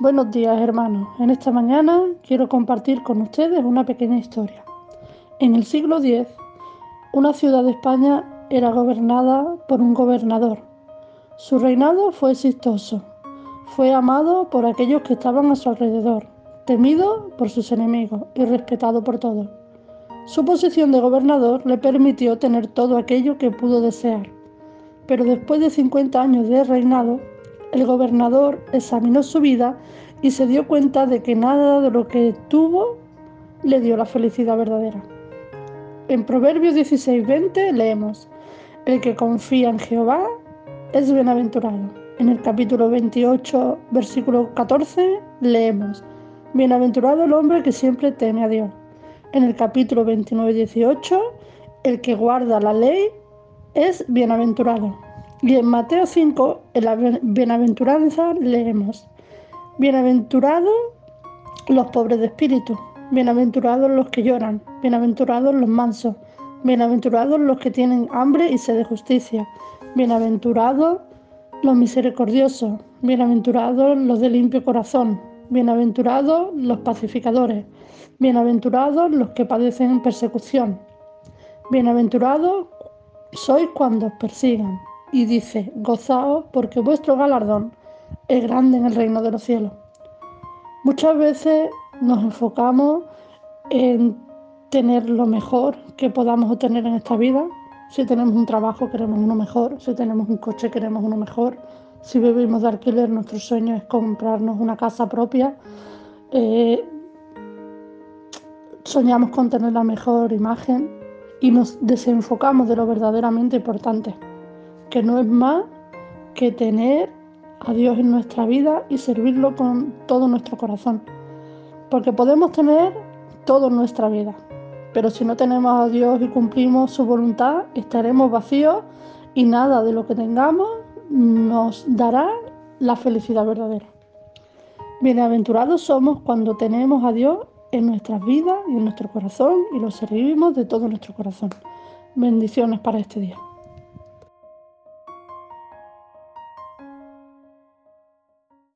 Buenos días hermanos. En esta mañana quiero compartir con ustedes una pequeña historia. En el siglo X, una ciudad de España era gobernada por un gobernador. Su reinado fue exitoso. Fue amado por aquellos que estaban a su alrededor, temido por sus enemigos y respetado por todos. Su posición de gobernador le permitió tener todo aquello que pudo desear. Pero después de 50 años de reinado, el gobernador examinó su vida y se dio cuenta de que nada de lo que tuvo le dio la felicidad verdadera. En Proverbios 16:20 leemos, El que confía en Jehová es bienaventurado. En el capítulo 28, versículo 14, leemos, Bienaventurado el hombre que siempre teme a Dios. En el capítulo 29, 18, el que guarda la ley es bienaventurado. Y en Mateo 5, en la bienaventuranza, leemos, Bienaventurados los pobres de espíritu, bienaventurados los que lloran, bienaventurados los mansos, bienaventurados los que tienen hambre y sed de justicia, bienaventurados los misericordiosos, bienaventurados los de limpio corazón, bienaventurados los pacificadores, bienaventurados los que padecen persecución, bienaventurados sois cuando os persigan y dice, gozaos porque vuestro galardón es grande en el reino de los cielos. Muchas veces nos enfocamos en tener lo mejor que podamos obtener en esta vida. Si tenemos un trabajo queremos uno mejor, si tenemos un coche queremos uno mejor, si vivimos de alquiler nuestro sueño es comprarnos una casa propia. Eh, soñamos con tener la mejor imagen y nos desenfocamos de lo verdaderamente importante que no es más que tener a Dios en nuestra vida y servirlo con todo nuestro corazón. Porque podemos tener todo en nuestra vida, pero si no tenemos a Dios y cumplimos su voluntad, estaremos vacíos y nada de lo que tengamos nos dará la felicidad verdadera. Bienaventurados somos cuando tenemos a Dios en nuestras vidas y en nuestro corazón y lo servimos de todo nuestro corazón. Bendiciones para este día.